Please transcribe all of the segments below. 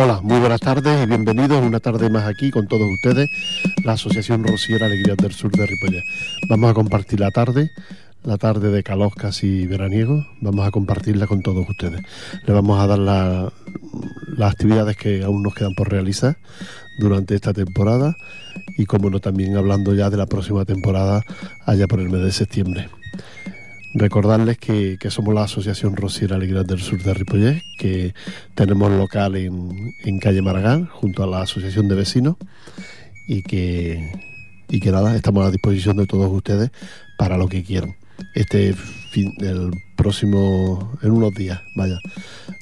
Hola, muy buenas tardes y bienvenidos una tarde más aquí con todos ustedes, la Asociación Rociera Alegrías del Sur de Ripollet. Vamos a compartir la tarde, la tarde de calor casi veraniego, vamos a compartirla con todos ustedes. Le vamos a dar las actividades que aún nos quedan por realizar durante esta temporada y como no también hablando ya de la próxima temporada allá por el mes de septiembre. Recordarles que, somos la Asociación Rociera Alegría del Sur de Ripollet, que tenemos local en, calle Maragán, junto a la Asociación de Vecinos, y que, y que nada, estamos a disposición de todos ustedes para lo que quieran. Este fin, el próximo, en unos días, vaya,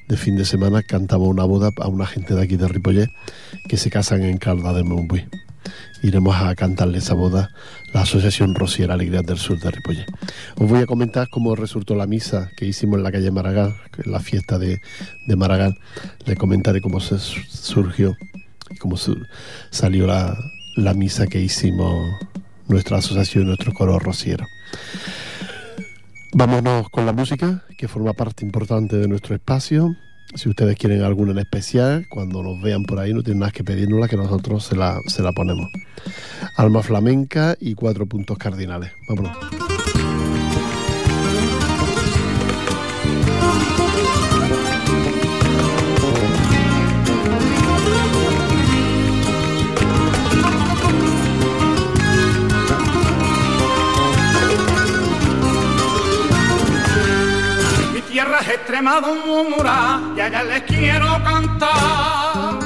de fin de semana, cantamos una boda a una gente de aquí de Ripollet que se casan en Calda de Montbui iremos a cantarle esa boda la Asociación Rociera Alegría del Sur de Ripollet. Os voy a comentar cómo resultó la misa que hicimos en la calle Maragall, la fiesta de, de Maragall. Le comentaré cómo se surgió cómo salió la, la misa que hicimos nuestra asociación, nuestro coro rociero. Vámonos con la música, que forma parte importante de nuestro espacio. Si ustedes quieren alguna en especial, cuando nos vean por ahí no tienen nada que pedirnosla, que nosotros se la, se la ponemos. Alma flamenca y cuatro puntos cardinales. Vámonos. Extremadura y allá les quiero cantar.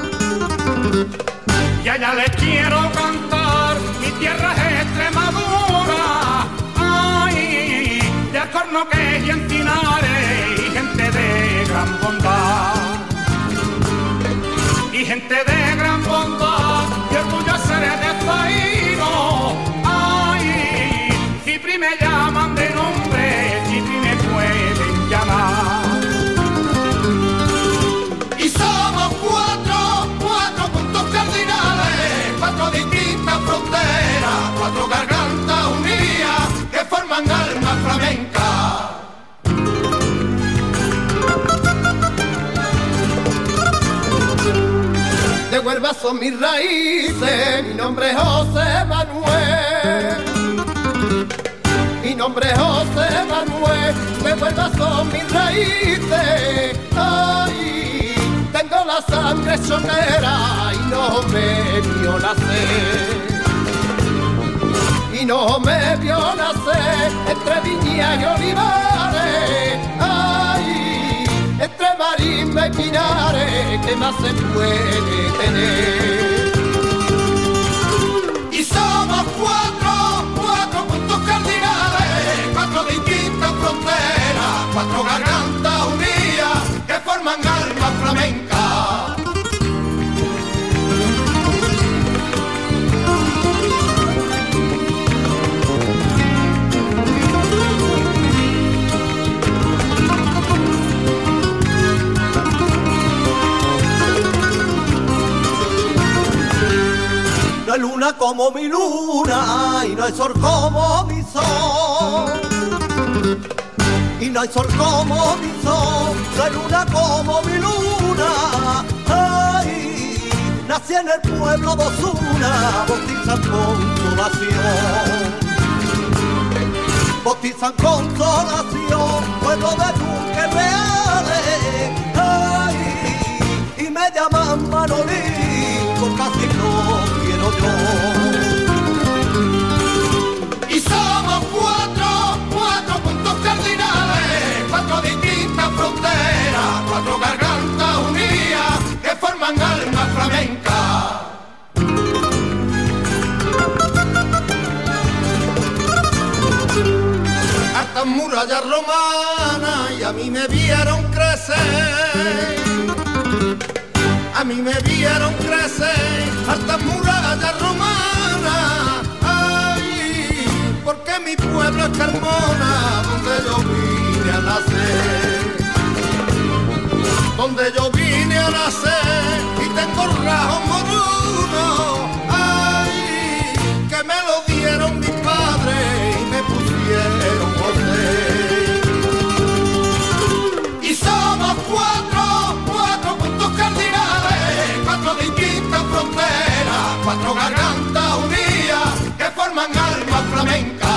Y allá les quiero cantar, mi tierra es Extremadura. Ay, de Acorno que es y y gente de gran bondad. Y gente de Huelva son mis raíces, mi nombre es José Manuel. Mi nombre es José Manuel, de Huelva son mis raíces. Ay, tengo la sangre sonera y no me vio nacer y no me vio nacer entre viñas y olivares. Y pinares, ¿qué más se puede tener? Y somos cuatro, cuatro puntos cardinales, cuatro distintas fronteras, cuatro gargantas unidas que forman alma flamenca. No luna como mi luna y no hay sol como mi sol. Y no hay sol como mi sol, no luna como mi luna. Ay, nací en el pueblo de Osuna, bautizan consolación. Bautizan consolación, pueblo de duques reales. Ay, y me llaman Manolín y somos cuatro, cuatro puntos cardinales, cuatro distintas fronteras, cuatro gargantas unidas que forman alma flamenca. Hasta murallas romanas y a mí me vieron crecer a mí me vieron crecer hasta muralla romana. Ay, porque mi pueblo es Carmona, donde yo vine a nacer. Donde yo vine a nacer y tengo rajo cuatro gargantas unidas que forman alma flamenca.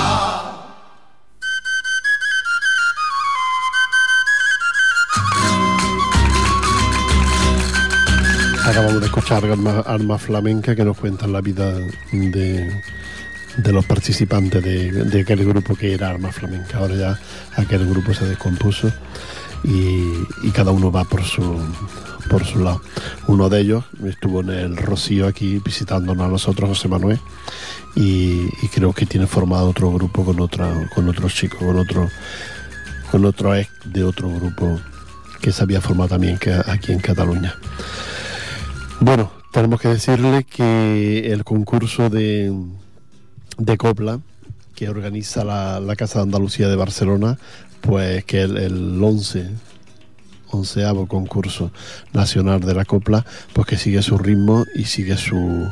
Acabamos de escuchar Arma, Arma Flamenca que nos cuentan la vida de, de los participantes de, de aquel grupo que era Arma Flamenca. Ahora ya aquel grupo se descompuso y cada uno va por su, por su lado. Uno de ellos estuvo en el Rocío aquí visitándonos a nosotros, José Manuel, y, creo que tiene formado otro grupo con otra, con otros chicos, con otro, con otro ex de otro grupo que se había formado también aquí en Cataluña. Bueno, tenemos que decirle que el concurso de, de copla que organiza la, la Casa de Andalucía de Barcelona, pues que el, el 11 onceavo concurso nacional de la copla, pues que sigue su ritmo y sigue su,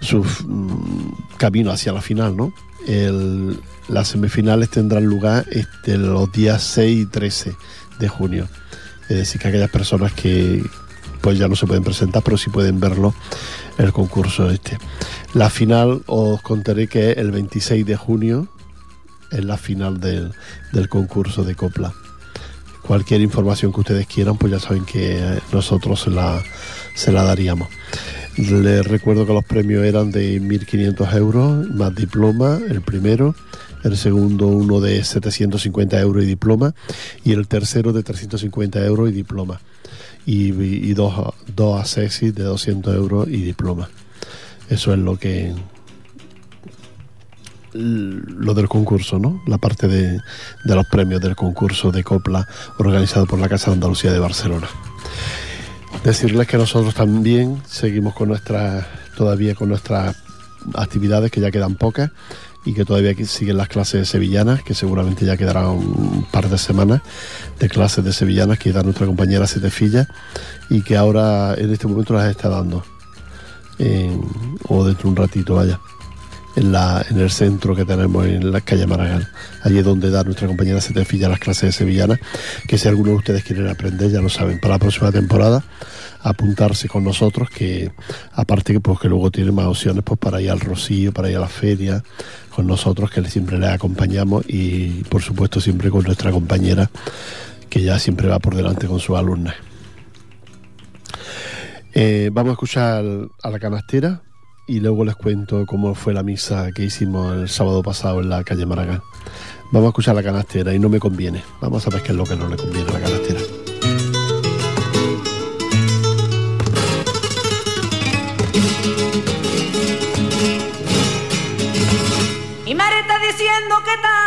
su mm, camino hacia la final, ¿no? Las semifinales tendrán lugar este, los días 6 y 13 de junio. Es decir, que aquellas personas que pues ya no se pueden presentar, pero sí pueden verlo el concurso este. La final os contaré que el 26 de junio, es la final del, del concurso de copla cualquier información que ustedes quieran, pues ya saben que nosotros se la, se la daríamos. Les recuerdo que los premios eran de 1.500 euros, más diploma, el primero, el segundo uno de 750 euros y diploma, y el tercero de 350 euros y diploma, y, y dos, dos de 200 euros y diploma. Eso es lo que lo del concurso, ¿no? La parte de, los premios del concurso de copla organizado por la Casa de Andalucía de Barcelona. Decirles que nosotros también seguimos con nuestras, todavía con nuestras actividades, que ya quedan pocas, y que todavía siguen las clases sevillanas, que seguramente ya quedarán un par de semanas de clases de sevillanas que da nuestra compañera Setefilla, y que ahora en este momento las está dando, o dentro de un ratito, vaya en, la, en el centro que tenemos en la calle Maragall. Allí es donde da nuestra compañera Setefilla las clases de sevillana, que si alguno de ustedes quieren aprender, ya lo saben, para la próxima temporada apuntarse con nosotros, que aparte que pues que luego tiene más opciones pues para ir al Rocío, para ir a la feria, con nosotros que siempre les acompañamos y por supuesto siempre con nuestra compañera que ya siempre va por delante con sus alumnas. Eh, vamos a escuchar a la canastera y luego les cuento cómo fue la misa que hicimos el sábado pasado en la calle Maragall. Vamos a escuchar la canastera y no me conviene. Vamos a ver qué es lo que no le conviene a la canastera. Mi madre está diciendo que te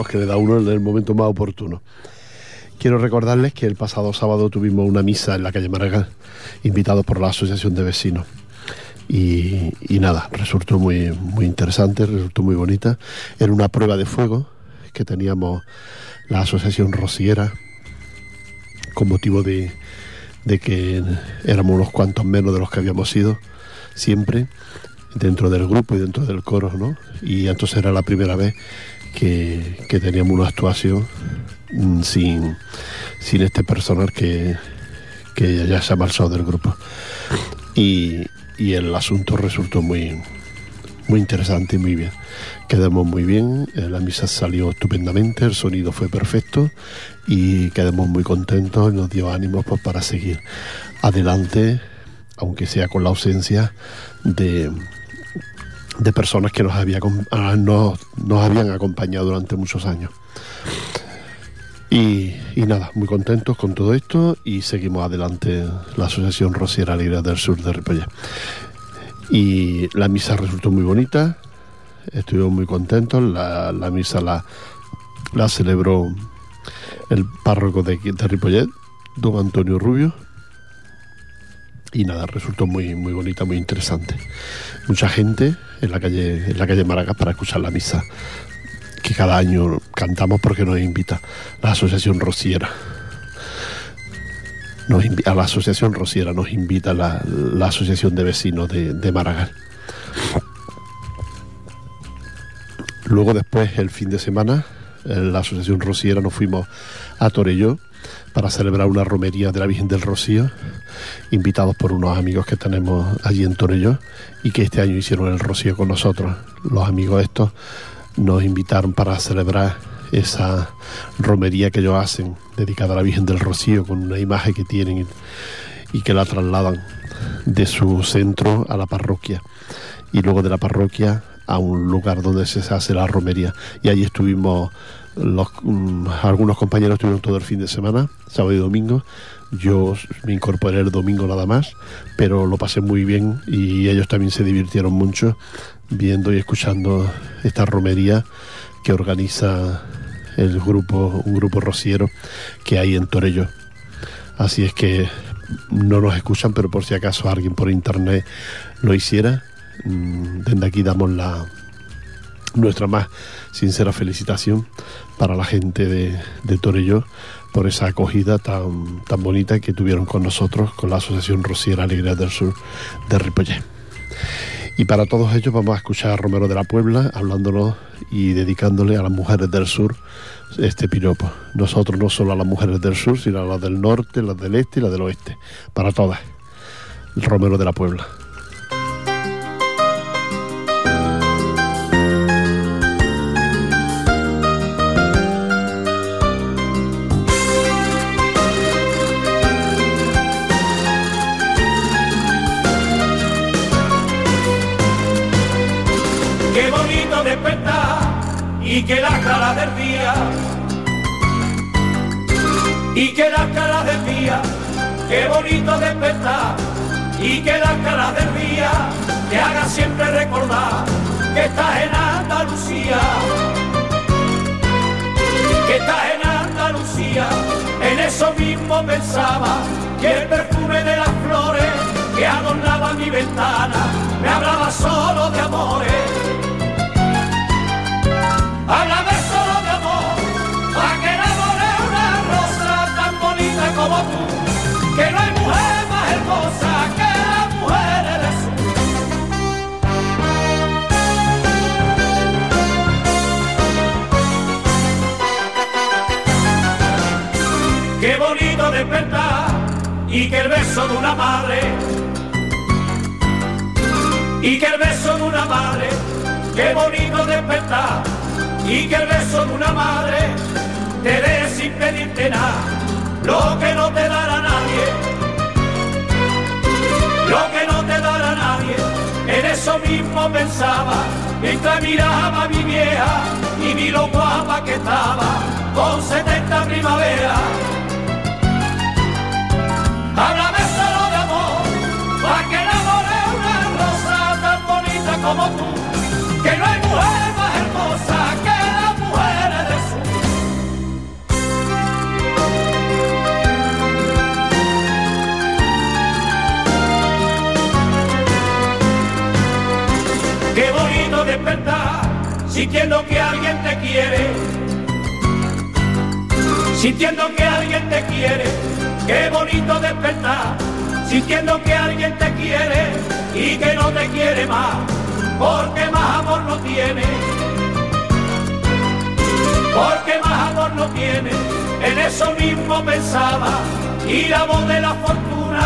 Que le da uno en el momento más oportuno. Quiero recordarles que el pasado sábado tuvimos una misa en la calle Maragall, invitados por la Asociación de Vecinos. Y, nada, resultó muy, muy interesante, resultó muy bonita. Era una prueba de fuego que teníamos la Asociación Rociera con motivo de, de que éramos unos cuantos menos de los que habíamos sido siempre dentro del grupo y dentro del coro, ¿no? Y entonces era la primera vez que, teníamos una actuación mm, sin, sin este personal que, que ya se ha marchado del grupo. Y, el asunto resultó muy, muy interesante y muy bien. Quedamos muy bien, eh, la misa salió estupendamente, el sonido fue perfecto y quedamos muy contentos y nos dio ánimos pues, para seguir adelante, aunque sea con la ausencia de, de personas que nos, había, ah, nos, habían acompañado durante muchos años. Y, nada, muy contentos con todo esto y seguimos adelante la Asociación Rosiera Alegría del Sur de Ripollet. Y la misa resultó muy bonita, estuvimos muy contentos, la, misa la, la, celebró el párroco de, de Ripollet, don Antonio Rubio, y nada, resultó muy, muy bonita, muy interesante. Mucha gente en la calle, en la calle Maracas para escuchar la misa que cada año cantamos porque nos invita la Asociación Rociera. Nos a la Asociación Rociera nos invita la, Asociación de Vecinos de, de. Luego después, el fin de semana, la Asociación Rociera nos fuimos a Torelló para celebrar una romería de la Virgen del Rocío, invitados por unos amigos que tenemos allí en Torelló y que este año hicieron el Rocío con nosotros. Los amigos estos nos invitaron para celebrar esa romería que ellos hacen, dedicada a la Virgen del Rocío, con una imagen que tienen y que la trasladan de su centro a la parroquia y luego de la parroquia a un lugar donde se hace la romería. Y allí estuvimos Mm, algunos compañeros estuvieron todo el fin de semana, sábado y domingo. Yo me incorporé el domingo nada más, pero lo pasé muy bien y ellos también se divirtieron mucho viendo y escuchando esta romería que organiza el grupo, un grupo rociero que hay en Torello. Así es que no nos escuchan, pero por si acaso alguien por internet lo hiciera, desde aquí damos la nuestra más sincera felicitación para la gente de, de Torelló por esa acogida tan, tan bonita que tuvieron con nosotros, con la Asociación Rociera Alegría del Sur de Ripollet. Y para todos ellos vamos a escuchar a Romero de la Puebla hablándonos y dedicándole a las mujeres del sur este piropo. Nosotros no solo a las mujeres del sur, sino a las del norte, las del este y las del oeste. Para todas. Romero de la Puebla. Qué bonito despertar y que la cara del día te haga siempre recordar que estás en Andalucía. Que estás en Andalucía en eso mismo pensaba que el perfume de las flores que adornaba mi ventana me hablaba solo de amores. Háblame que el beso de una madre y que el beso de una madre, qué bonito despertar y que el beso de una madre te dé sin pedirte nada lo que no te dará nadie, lo que no te dará nadie, en eso mismo pensaba mientras miraba a mi vieja y vi lo guapa que estaba con 70 primavera. como tú, que no hay mujer más hermosa que la mujer del sur. Qué bonito despertar, sintiendo que alguien te quiere, sintiendo que alguien te quiere, qué bonito despertar sintiendo que alguien te quiere y que no te quiere más porque más amor no tiene, porque más amor no tiene, en eso mismo pensaba y la voz de la fortuna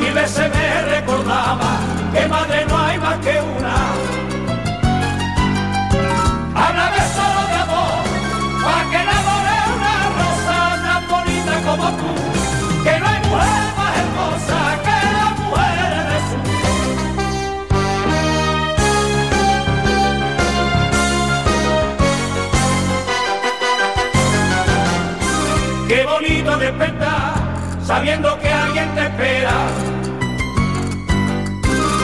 mil veces me recordaba que madre no hay más que una. Sabiendo que alguien te espera.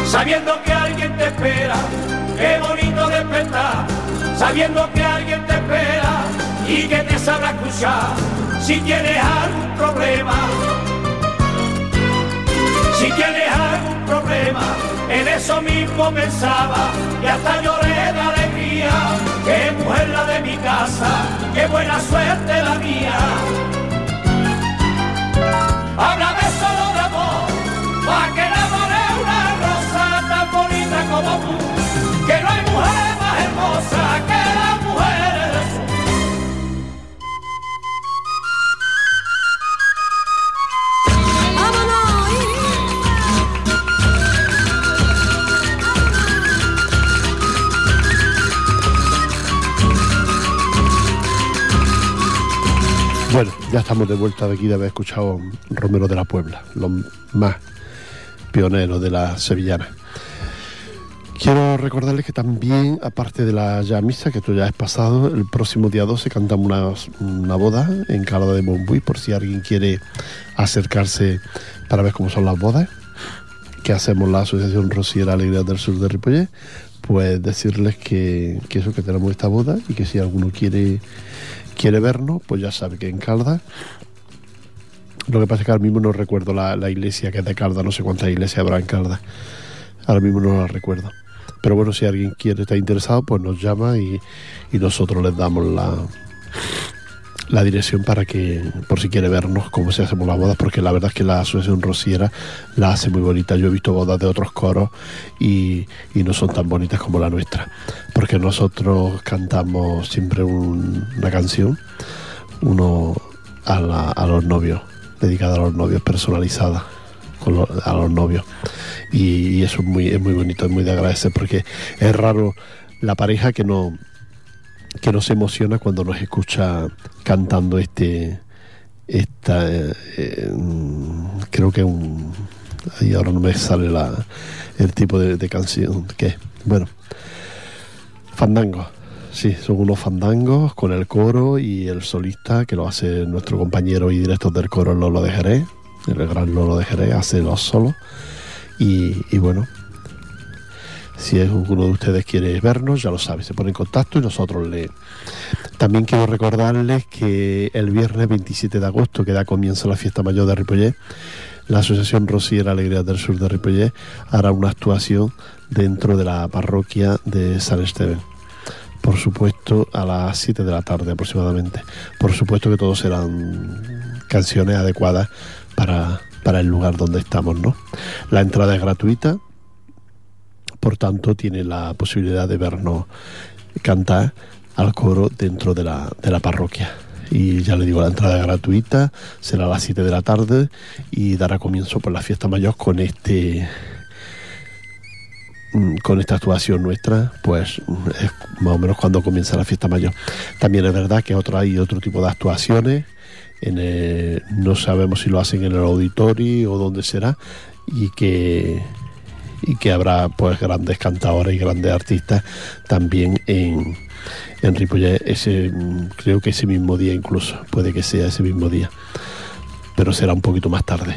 Sabiendo que alguien te espera, qué bonito despertar. Sabiendo que alguien te espera y que te sabrá escuchar. Si tienes algún problema, si tienes algún problema, en eso mismo pensaba y hasta lloré de alegría. Qué mujer la de mi casa, qué buena suerte la mía. Háblame solo de amor, pa' que enamore una rosa tan bonita como tú. Que no hay mujer más hermosa que ya estamos de vuelta de aquí de haber escuchado Romero de la Puebla, los más pioneros de la sevillana. Quiero recordarles que también, aparte de la ya misa, que esto ya es pasado, el próximo día 12 cantamos una, una boda en Calada de Montbui, por si alguien quiere acercarse para ver cómo son las bodas, que hacemos la Asociación Rociera Alegría del Sur de Ripollet, pues decirles que, que eso, que tenemos esta boda y que si alguno quiere quiere vernos, pues ya sabe que en Calda. Lo que pasa es que ahora mismo no recuerdo la, iglesia que es de Calda, no sé cuántas iglesias habrá en Calda. Ahora mismo no la recuerdo. Pero bueno, si alguien quiere estar interesado, pues nos llama y, y nosotros les damos la, la dirección para que, por si quiere vernos, cómo se hacemos las bodas, porque la verdad es que la Asociación Rociera la hace muy bonita. Yo he visto bodas de otros coros y, y no son tan bonitas como la nuestra, porque nosotros cantamos siempre un- una canción, uno a, la- a los novios, dedicada a los novios, personalizada a los novios. Y, y eso es muy, es muy bonito, es muy de agradecer, porque es raro la pareja que no que no se emociona cuando nos escucha cantando este esta eh, eh, creo que un ahí ahora no me sale la el tipo de, canción que bueno fandangos sí son unos fandangos con el coro y el solista que lo hace nuestro compañero y director del coro Lolo de Jerez el gran Lolo de Jerez hace los solos. Y, y bueno si alguno de ustedes quiere vernos, ya lo sabe, se pone en contacto y nosotros le... También quiero recordarles que el viernes 27 de agosto, que da comienzo la fiesta mayor de Ripollet, la Asociación Rosiera Alegría del Sur de Ripollet hará una actuación dentro de la parroquia de San Esteban. Por supuesto, a las 7 de la tarde aproximadamente. Por supuesto que todos serán canciones adecuadas para, para el lugar donde estamos, ¿no? La entrada es gratuita, por tanto tiene la posibilidad de vernos cantar al coro dentro de la, de la parroquia. Y ya le digo, la entrada gratuita, será a las 7 de la tarde y dará comienzo por la fiesta mayor con este mm, con esta actuación nuestra, pues mm, es más o menos cuando comienza la fiesta mayor. También es verdad que otro, hay otro tipo de actuaciones, no sabemos si lo hacen en el auditorio o dónde será, y que y que habrá pues grandes cantadores y grandes artistas también en, en Ripollet ese creo que ese mismo día incluso puede que sea ese mismo día pero será un poquito más tarde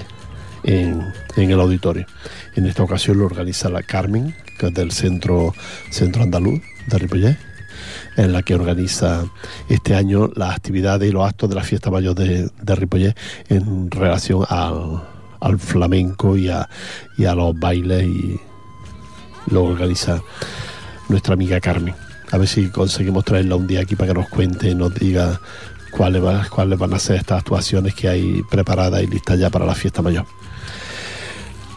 en, en el auditorio. En esta ocasión lo organiza la Carmen que es del centro centro andaluz de Ripollet en la que organiza este año las actividades y los actos de la fiesta mayor de, de Ripollet en relación al, al flamenco y a, y a los bailes y lo organiza nuestra amiga Carmen. A ver si conseguimos traerla un día aquí para que nos cuente y nos diga cuáles, cuáles van a ser estas actuaciones que hay preparadas y listas ya para la fiesta mayor.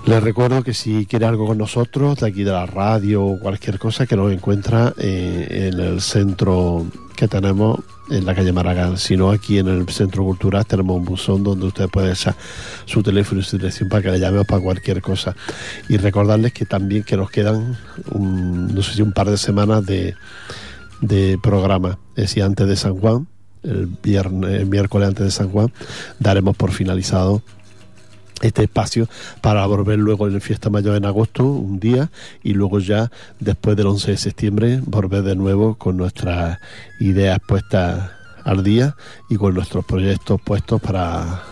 Les recuerdo que si quiere algo con nosotros, de aquí de la radio o cualquier cosa, que nos encuentra eh, en el centro que tenemos en la calle Maragán, sino aquí en el centro cultural tenemos un buzón donde usted puede echar su teléfono y su dirección para que le llamemos para cualquier cosa. Y recordarles que también que nos quedan, un, no sé si un par de semanas de, de programa, es decir, antes de San Juan, el, viernes, el miércoles antes de San Juan, daremos por finalizado este espacio para volver luego en Fiesta Mayor en agosto, un día, y luego ya después del 11 de septiembre volver de nuevo con nuestras ideas puestas al día y con nuestros proyectos puestos para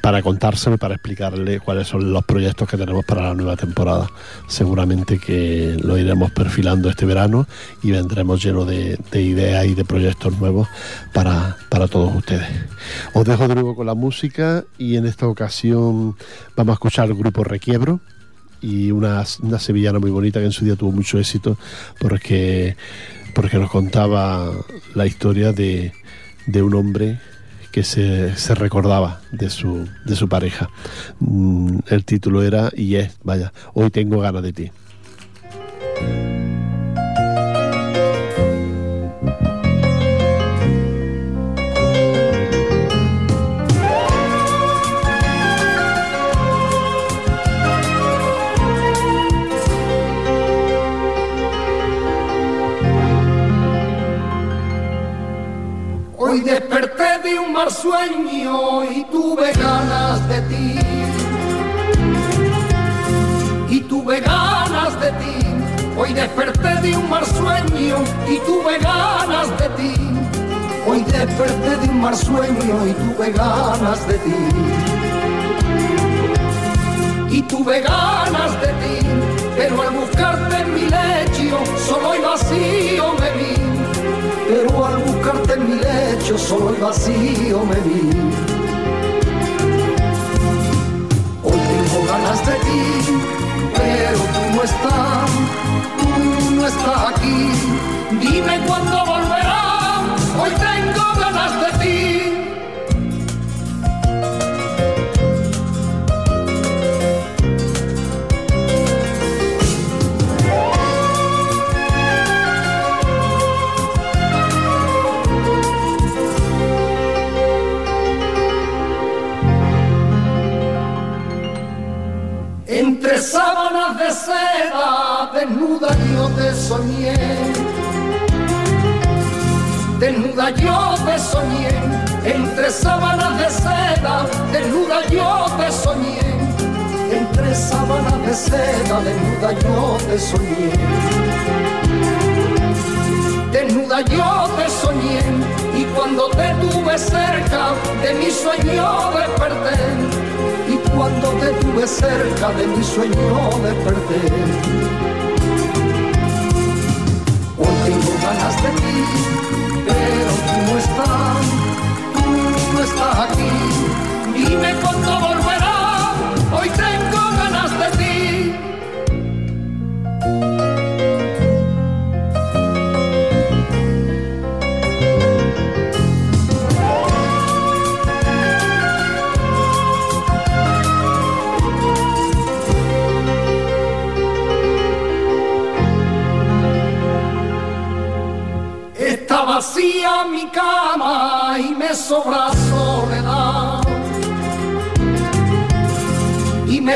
para contárselo y para explicarle cuáles son los proyectos que tenemos para la nueva temporada. Seguramente que lo iremos perfilando este verano y vendremos llenos de, ideas y de proyectos nuevos para, para todos ustedes. Os dejo de nuevo con la música y en esta ocasión vamos a escuchar el grupo Requiebro y una, una sevillana muy bonita que en su día tuvo mucho éxito porque, porque nos contaba la historia de, de un hombre se, se recordaba de su, de su pareja. Mm, el título era Y es, vaya, hoy tengo ganas de ti. Mal sueño y tuve ganas de ti. Y tuve ganas de ti. Hoy desperté de un mal sueño y tuve ganas de ti. Hoy desperté de un mal sueño y tuve ganas de ti. Y tuve ganas de ti, pero al buscarte en mi lecho solo y vacío lecho solo vacío me vi. Hoy tengo ganas de ti, pero tú no estás, tú no estás aquí. Dime cuándo volverás, hoy tengo ganas de ti. Sábanas de seda, desnuda yo te soñé. Desnuda yo te soñé, entre sábanas de seda, desnuda yo te soñé. Entre sábanas de seda, desnuda yo te soñé. Desnuda yo te soñé, y cuando te tuve cerca, de mi sueño desperté cuando te tuve cerca de mi sueño desperté. Hoy tengo ganas de ti, pero tú no estás, tú no estás aquí. Dime cuándo volverás, hoy tengo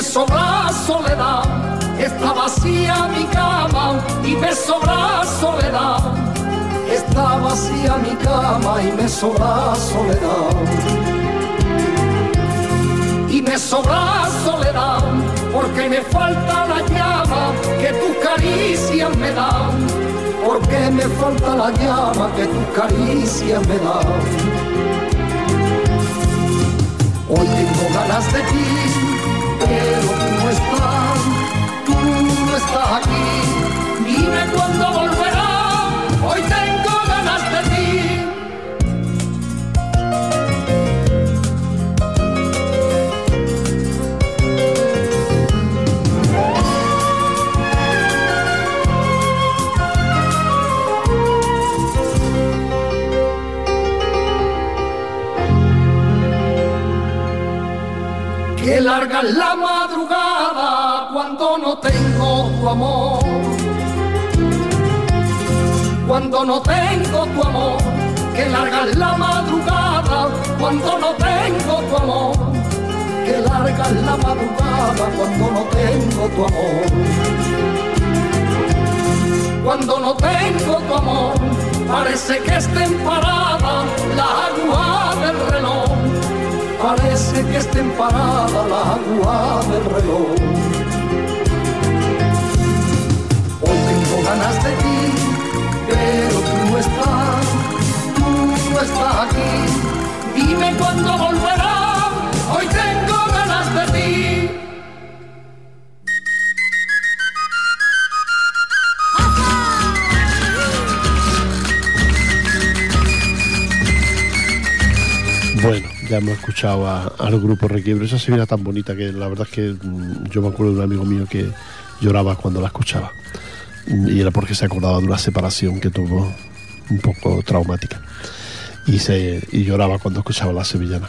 sobra soledad. Está vacía mi cama y me sobra soledad. Está vacía mi cama y me sobra soledad. Y me sobra soledad porque me falta la llama que tus caricias me dan porque me falta la llama que tu caricia me da. Hoy tengo de ti, pero tú no estás, tú no estás aquí. Dime cuándo volverás, la madrugada cuando no tengo tu amor. Cuando no tengo tu amor, que larga es la madrugada cuando no tengo tu amor. Que larga es la madrugada cuando no tengo tu amor. Cuando no tengo tu amor, parece que estén paradas las aguas del reloj parece que estén paradas las aguas del reloj. Hoy tengo ganas de ti, pero tú no estás, tú no estás aquí. Dime cuándo volverás, hoy tengo ganas de ti. Ya hemos escuchado a- al grupo Requiebro. Esa sevilla tan bonita que la verdad es que mm, yo me acuerdo de un amigo mío que lloraba cuando la escuchaba. Mm, Y era porque se acordaba de una separación que tuvo un poco traumática. Y, se, y lloraba cuando escuchaba la sevillana.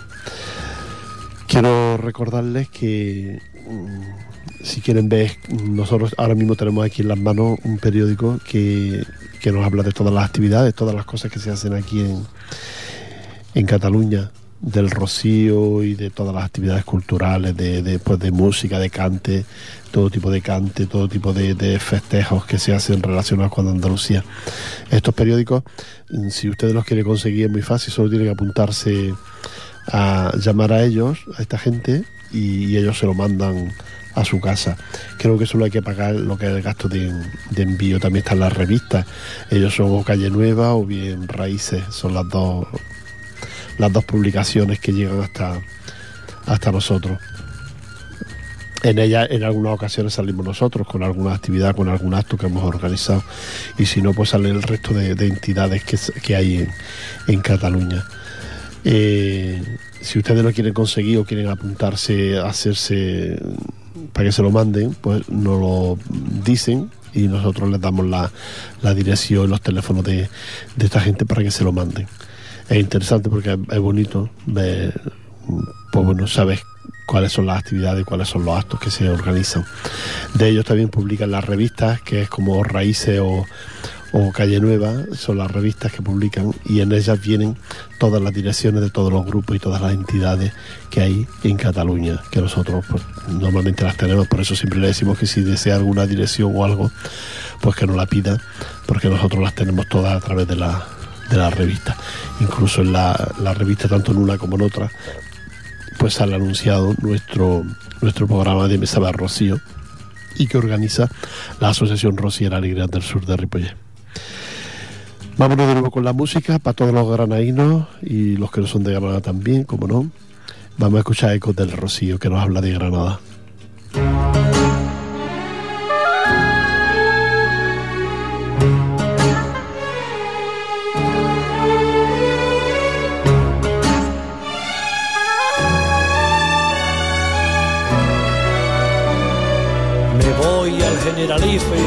Quiero recordarles que mm, si quieren ver, nosotros ahora mismo tenemos aquí en las manos un periódico que, que nos habla de todas las actividades, todas las cosas que se hacen aquí en, en Cataluña del rocío y de todas las actividades culturales, de, de, pues, de música, de cante, todo tipo de cante, todo tipo de, de festejos que se hacen relacionados con Andalucía. Estos periódicos, mm, si ustedes los quieren conseguir, es muy fácil, solo tienen que apuntarse a llamar a ellos, a esta gente, y, y ellos se lo mandan a su casa. Creo que solo hay que pagar lo que es el gasto de, de envío. También están las revistas. Ellos son o Calle Nueva o bien Raíces. Son las dos las dos publicaciones que llegan hasta, hasta nosotros. En ella en algunas ocasiones salimos nosotros con alguna actividad, con algún acto que hemos organizado y si no pues sale el resto de, de entidades que, que hay en, en Cataluña. Eh, si ustedes lo quieren conseguir o quieren apuntarse hacerse para que se lo manden, pues nos lo dicen y nosotros les damos la, la dirección, los teléfonos de, de esta gente para que se lo manden es interesante porque es bonito ver, pues bueno, sabes cuáles son las actividades, cuáles son los actos que se organizan. De ellos también publican las revistas, que es como Raíces o, o Calle Nueva, son las revistas que publican y en ellas vienen todas las direcciones de todos los grupos y todas las entidades que hay en Cataluña, que nosotros pues, normalmente las tenemos, por eso siempre le decimos que si desea alguna dirección o algo, pues que nos la pida, porque nosotros las tenemos todas a través de la de la revista. Incluso en la, la, revista, tanto en una como en otra, pues sale anunciado nuestro, nuestro programa de Mesa de Rocío y que organiza la Asociación Rociera Alegría del Sur de Ripollet. Vámonos de nuevo con la música para todos los granadinos y los que no son de Granada también, como no. Vamos a escuchar Ecos del Rocío que nos habla de Granada. Generalife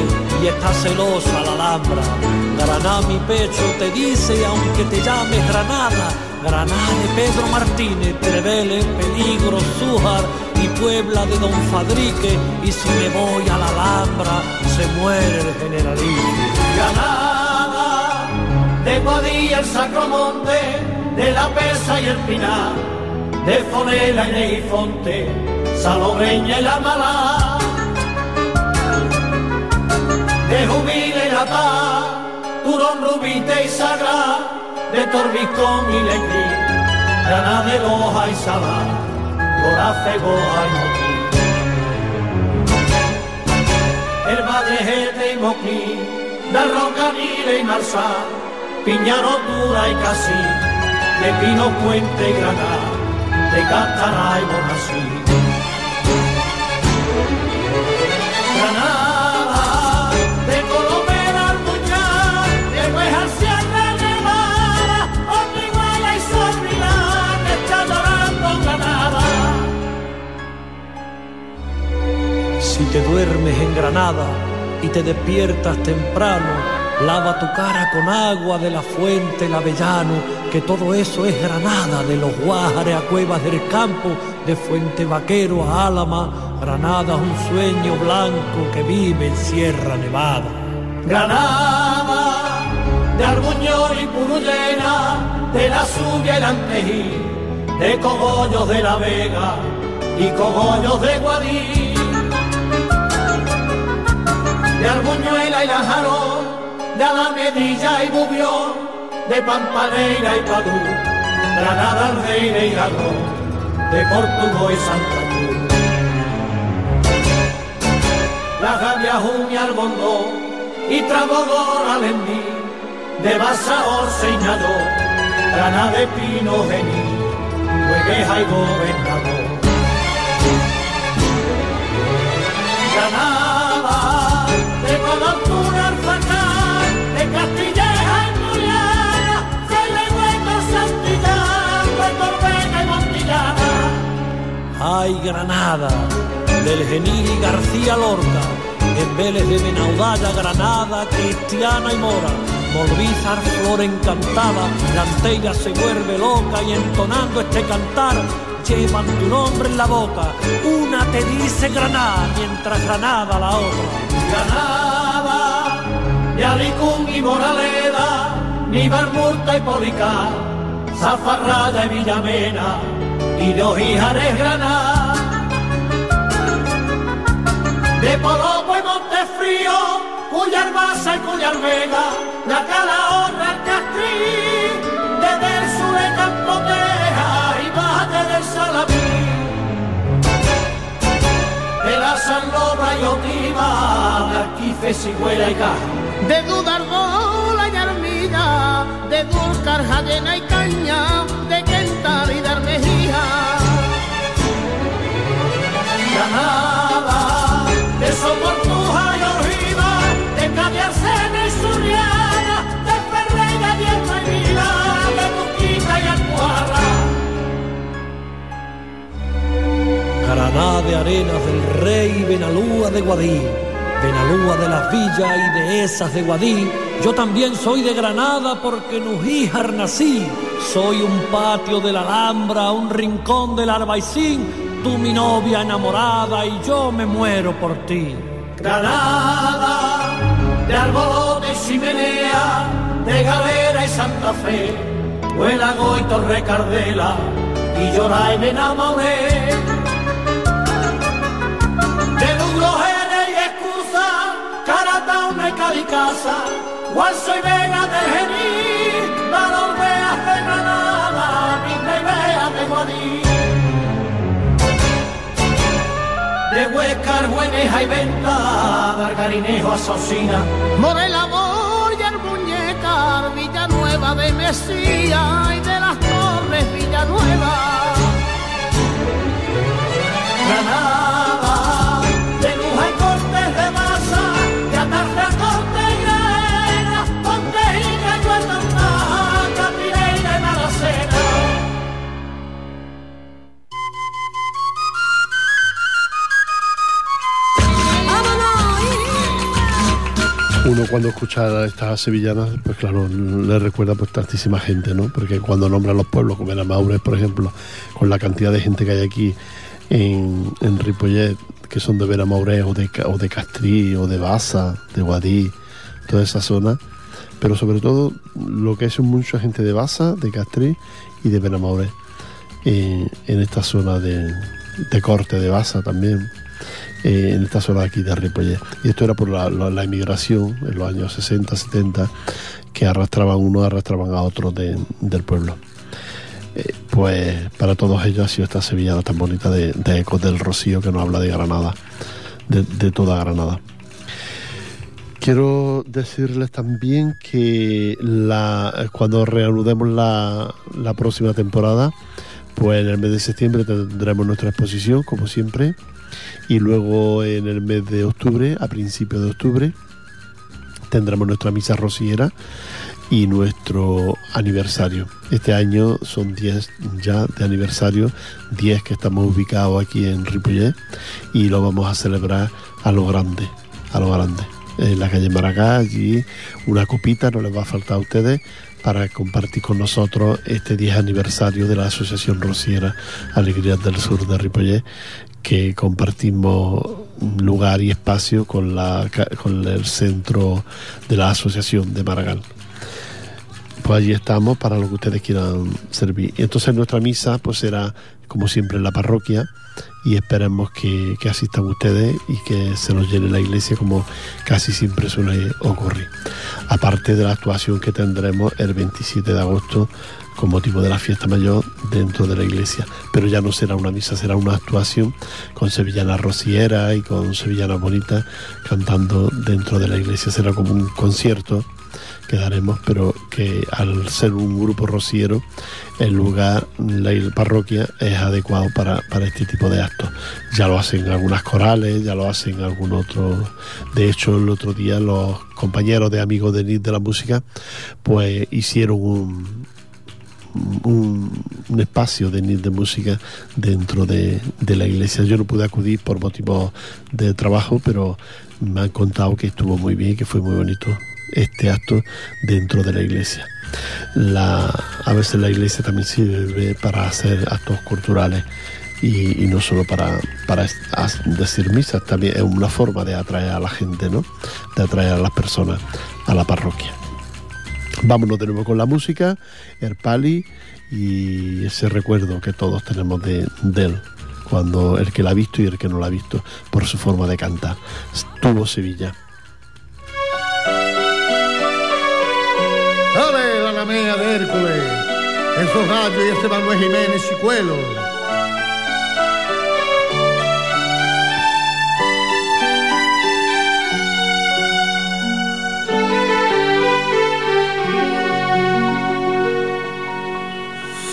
y está celosa la Alhambra. Granada mi pecho te dice, aunque te llames Granada, Granada de Pedro Martínez, Trevele, Peligro, Zújar y Puebla de Don Fadrique. Y si me voy a la Alhambra, se muere el Generalife. Granada, de Guadilla el Sacromonte, de La Pesa y el Pinar, de Fonela y Neifonte, Salobreña y La Malá de Jubile y Natá, Turón, Rubite y Sagrá, de Torbicón y Lequí, Granada de Loja y Salá, Gorafe, Goja y Moquí. El Madrejete y Moquí, de Rocanile y Marsá, Piñarotura y Casí, de Pino Puente y Granada, de Cantará y Bonasí. Te duermes en Granada y te despiertas temprano, lava tu cara con agua de la fuente el avellano, que todo eso es Granada, de los Guájares a Cuevas del Campo, de Fuente Vaquero a Álama, Granada es un sueño blanco que vive en Sierra Nevada. Granada, de Arbuñol y Purullena, de la Subia y la de Cogollos de la Vega y Cogollos de Guadí, de Arbuñuela y la Jarón, de Alamedilla y Bubión, de Pampaneira y Padú, Granada, Aldeire y Gagón, de Portugal y Santa Cruz. La Gavia, Jun y Albondón, y Trabogor, Alendí, de Basaor, Señador, Granada de Pino, Gení, Hueveja y Gobernador. Ay, Granada, del Genil García Lorca, en Vélez de Benaudalla, Granada, Cristiana y Mora, Molvízar, flor encantada, la se vuelve loca y entonando este cantar, llevan tu nombre en la boca, una te dice Granada, mientras Granada la otra. Granada, de Alicún y Moraleda, ni Barmurta y Policar, Zafarraya y Villamena, y de Ojíjares Granada. De Polopo y Montefrío, Cuyar Baza y Cuyar Vega, la Calahorra, el Castrí, de la Sanlobra y Otiva, de Arquife, Sigüera y Caja. de Dudarbola y Armilla, de Dúrcar, Jadena y Caña, de Quentar y de Armejía. Granada, de Soportuja Granada de Arenas del Rey, Benalúa de Guadí, Benalúa de las Villas y de esas de Guadí. Yo también soy de Granada porque en Ujíjar nací. Soy un patio de la Alhambra, un rincón del Albaicín. Tú mi novia enamorada y yo me muero por ti. Granada, de Arbolote y Chimenea, de Galera y Santa Fe, Huelago y Torre Cardela, y llora me enamoré. Caratauna y Calicasa, Guanzo y Vega de Gení, Valorbeas de Granada, Vinda y Vea de Guadí. De Huescar, Bueneja y Venta, Margarinejo a Sosina, Morela, Boya, Muñeca, Villanueva de Mesía y de las Torres Villanueva. Granada, Uno cuando escucha estas sevillanas, pues claro, le recuerda pues tantísima gente, ¿no? Porque cuando nombran los pueblos como Benamaures, por ejemplo, con la cantidad de gente que hay aquí en, en Ripollet, que son de Benamaures o de, o de Castrí o de Baza, de Guadí, toda esa zona, pero sobre todo lo que es mucha gente de Baza, de Castrí y de Benamaures, eh, en esta zona de, de corte de Baza también eh, en esta zona de aquí de Ripollet. Y esto era por la, la- la inmigración en los años 60, 70, que arrastraban unos, arrastraban a otros de- del pueblo. Eh, pues para todos ellos ha sido esta sevillana tan bonita de, de Ecos del Rocío que nos habla de Granada, de, toda Granada. Quiero decirles también que cuando reanudemos la, la próxima temporada, pues en el mes de septiembre tendremos nuestra exposición, como siempre, y luego en el mes de octubre, a principios de octubre, tendremos nuestra misa rociera y nuestro aniversario. Este año son 10 ya de aniversario, 10 que estamos ubicados aquí en Ripollet y lo vamos a celebrar a lo grande, a lo grande. En la calle Maracá, allí una copita no les va a faltar a ustedes para compartir con nosotros este 10 aniversario de la Asociación Rociera Alegrías del Sur de Ripollet, que compartimos lugar y espacio con, la, con el centro de la Asociación de Maragall pues allí estamos para lo que ustedes quieran servir. Entonces nuestra misa pues será como siempre en la parroquia y esperemos que, asistan ustedes y que se nos llene la iglesia como casi siempre suele ocurrir. Aparte de la actuación que tendremos el 27 de agosto con motivo de la fiesta mayor dentro de la iglesia. Pero ya no será una misa, será una actuación con sevillanas rocieras y con sevillanas bonitas cantando dentro de la iglesia. Será como un concierto quedaremos, pero que al ser un grupo rociero, el lugar, la parroquia es adecuado para, este tipo de actos. Ya lo hacen algunas corales, ya lo hacen algún otro. De hecho, el otro día los compañeros de amigos de NIT de la música, pues hicieron un, un, espacio de de música dentro de, de, la iglesia. Yo no pude acudir por motivos de trabajo, pero me han contado que estuvo muy bien que fue muy bonito este acto dentro de la iglesia. La, a veces la iglesia también sirve para hacer actos culturales y, no solo para, para decir misas, también es una forma de atraer a la gente, ¿no? de atraer a las personas a la parroquia. Vámonos de nuevo con la música, el pali y ese recuerdo que todos tenemos de, de él cuando el que la ha visto y el que no la ha visto por su forma de cantar. Estuvo Sevilla. Hércules, esos gallos y ese Manuel Jiménez Chicuelo.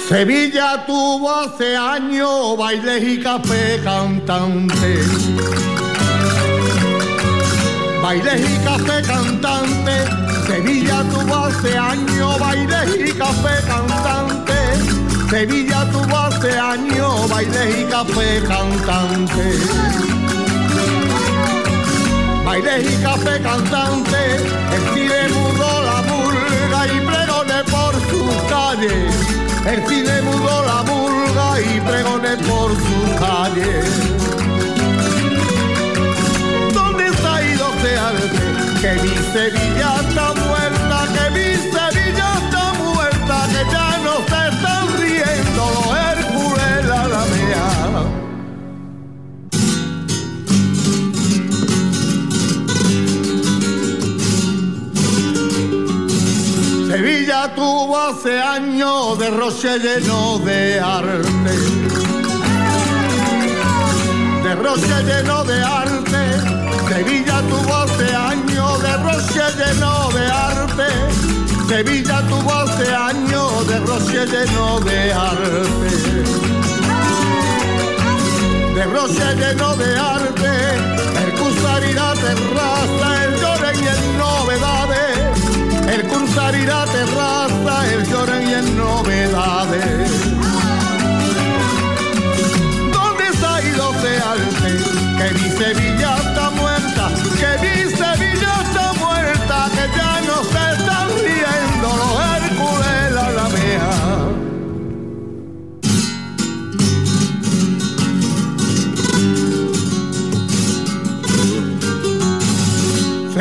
Sevilla tuvo hace años bailes y café cantante. Bailes y café cantante Sevilla tuvo hace años baile y café cantante. Sevilla tuvo hace años baile y café cantante. Baile y café cantante, el cine mudó la burga y pregone por sus calles. El cine mudó la burga y pregone por sus calles. ¿Dónde está ido? Que mi Sevilla hace años de roche lleno de arte. De roche lleno de arte. Sevilla tuvo hace años de roche lleno de arte. Sevilla tuvo hace años de roche lleno de arte. De roche lleno de arte. El Cusarirá terraza, el llore y el novedades el cruzar irá terraza, el lloren y en novedades. ¿Dónde ha ido de arte? Que mi Sevilla está muerta, que mi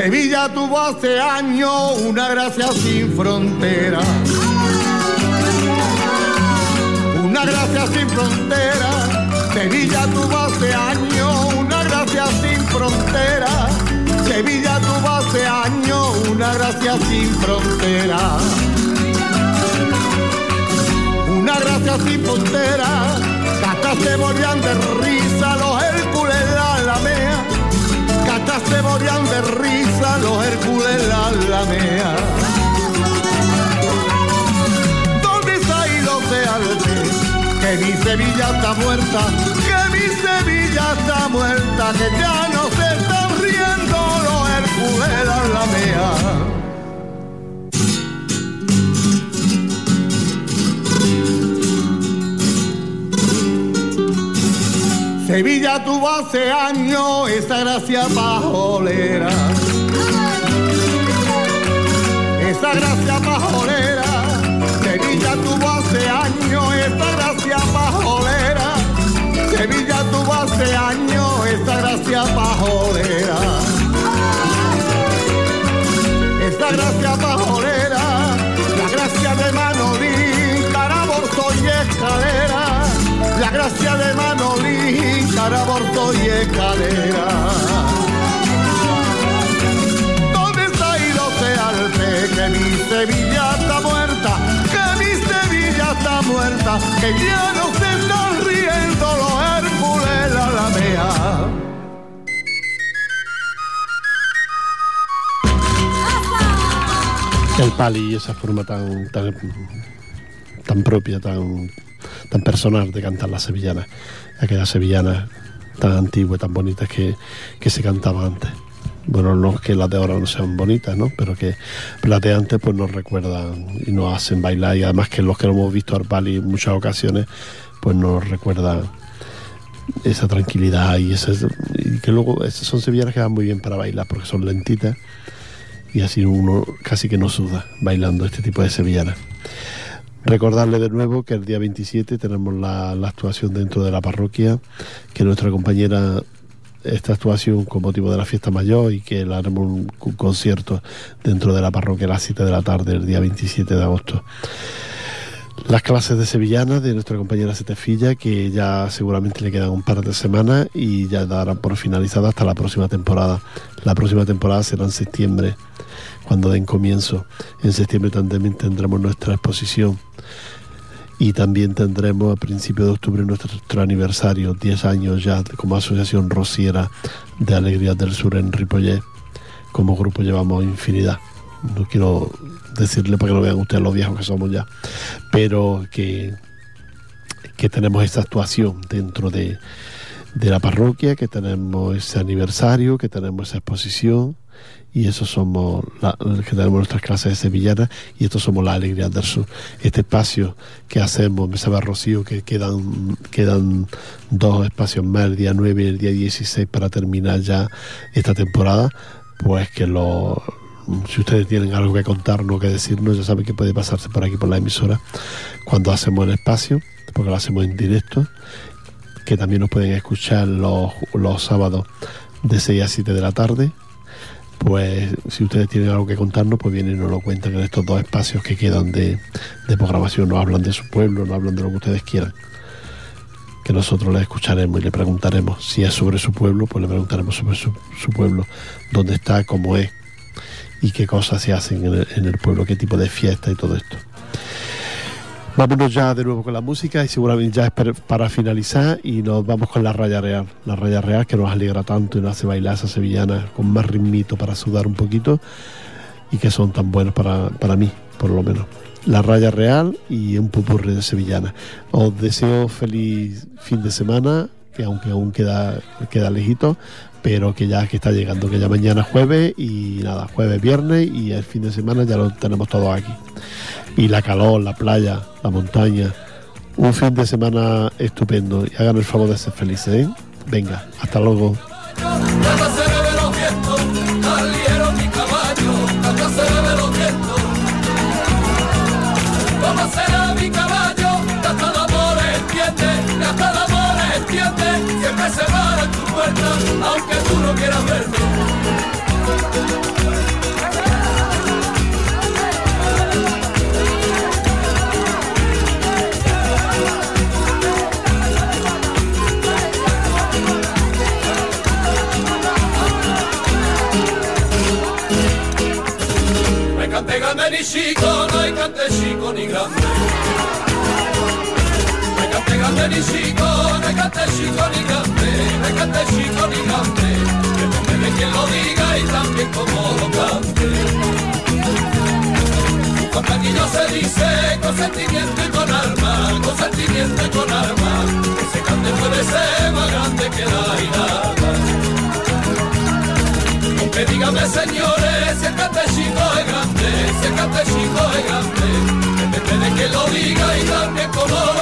Sevilla tuvo hace años una gracia sin frontera. Una gracia sin frontera. Sevilla tuvo hace años una gracia sin frontera. Sevilla tuvo hace años una gracia sin frontera. Una gracia sin frontera. Hasta se morían de risa los se morían de risa los Hércules la lamea. ¿Dónde está ido de arte? Que mi Sevilla está muerta, que mi Sevilla está muerta, que ya no se están riendo los Hércules la lamea. Sevilla tuvo hace años esa gracia pajolera. Esa gracia pajolera. Sevilla tuvo hace años esa gracia pajolera. Sevilla tuvo hace años esa gracia pajolera. Esa gracia pajolera. De Manolita, aborto y escalera. ¿Dónde está ido Alpe? Que mi Sevilla está muerta, que mi Sevilla está muerta, que ya no se están riendo los Hércules la lamea. el pali y esa forma tan, tan, tan propia, tan, tan personal de cantar las sevillanas, aquellas sevillanas tan antiguas, tan bonitas que, que se cantaban antes. Bueno, no que las de ahora no sean bonitas, ¿no? Pero que las de antes pues nos recuerdan y nos hacen bailar y además que los que lo hemos visto al pali en muchas ocasiones pues nos recuerdan esa tranquilidad y, ese, y que luego son sevillanas que van muy bien para bailar porque son lentitas y así uno casi que no suda bailando este tipo de sevillanas. Recordarle de nuevo que el día 27 tenemos la, actuación dentro de la parroquia, que nuestra compañera esta actuación con motivo de la fiesta mayor y que la haremos un, concierto dentro de la parroquia a las 7 de la tarde el día 27 de agosto. Las clases de sevillana de nuestra compañera Setefilla, que ya seguramente le quedan un par de semanas y ya darán por finalizada hasta la próxima temporada. La próxima temporada será en septiembre cuando den comienzo. En septiembre también tendremos nuestra exposición y también tendremos a principios de octubre nuestro, aniversario, 10 años ya como Asociación Rociera de Alegrías del Sur en Ripollet. Como grupo llevamos infinidad. No quiero decirle para que lo vean ustedes los viejos que somos ya, pero que, que tenemos esta actuación dentro de, de la parroquia, que tenemos ese aniversario, que tenemos esa exposición y eso somos la, que tenemos nuestras clases de sevillana y esto somos la alegría del sur. Este espacio que hacemos, me sabe Rocío, que quedan, quedan dos espacios más, el día 9 y el día 16 para terminar ya esta temporada, pues que lo, si ustedes tienen algo que contarnos, que decirnos, ya saben que puede pasarse por aquí por la emisora cuando hacemos el espacio, porque lo hacemos en directo, que también nos pueden escuchar los, los sábados de 6 a 7 de la tarde pues si ustedes tienen algo que contarnos, pues vienen y nos lo cuentan en estos dos espacios que quedan de, programación. Nos hablan de su pueblo, nos hablan de lo que ustedes quieran. Que nosotros les escucharemos y le preguntaremos. Si es sobre su pueblo, pues le preguntaremos sobre su, pueblo, dónde está, cómo es y qué cosas se hacen en el, en el pueblo, qué tipo de fiesta y todo esto. Vámonos ya de nuevo con la música y seguramente ya para finalizar y nos vamos con la raya real. La raya real que nos alegra tanto y nos hace bailar esa sevillana con más ritmito para sudar un poquito y que son tan buenos para, para mí, por lo menos. La raya real y un pupurri de sevillana. Os deseo feliz fin de semana, que aunque aún queda, queda lejito, pero que ya que está llegando, que ya mañana jueves y nada, jueves, viernes y el fin de semana ya lo tenemos todo aquí y la calor, la playa, la montaña. Un fin de semana estupendo y hagan el favor de ser felices. ¿eh? Venga, hasta luego. Se para en tu puerta, aunque tú no quieras verme. Ni grande. Cante grande ni chico, cante chico ni grande, cante chico ni grande. Depende de quien lo diga y también como lo cante. Cuando aquí no se dice con sentimiento y con alma, con sentimiento y con alma, ese cante puede ser más grande que la hilada. Que dígame señores, si el catechito es grande, si el catechito es grande, depende de que lo diga y también como.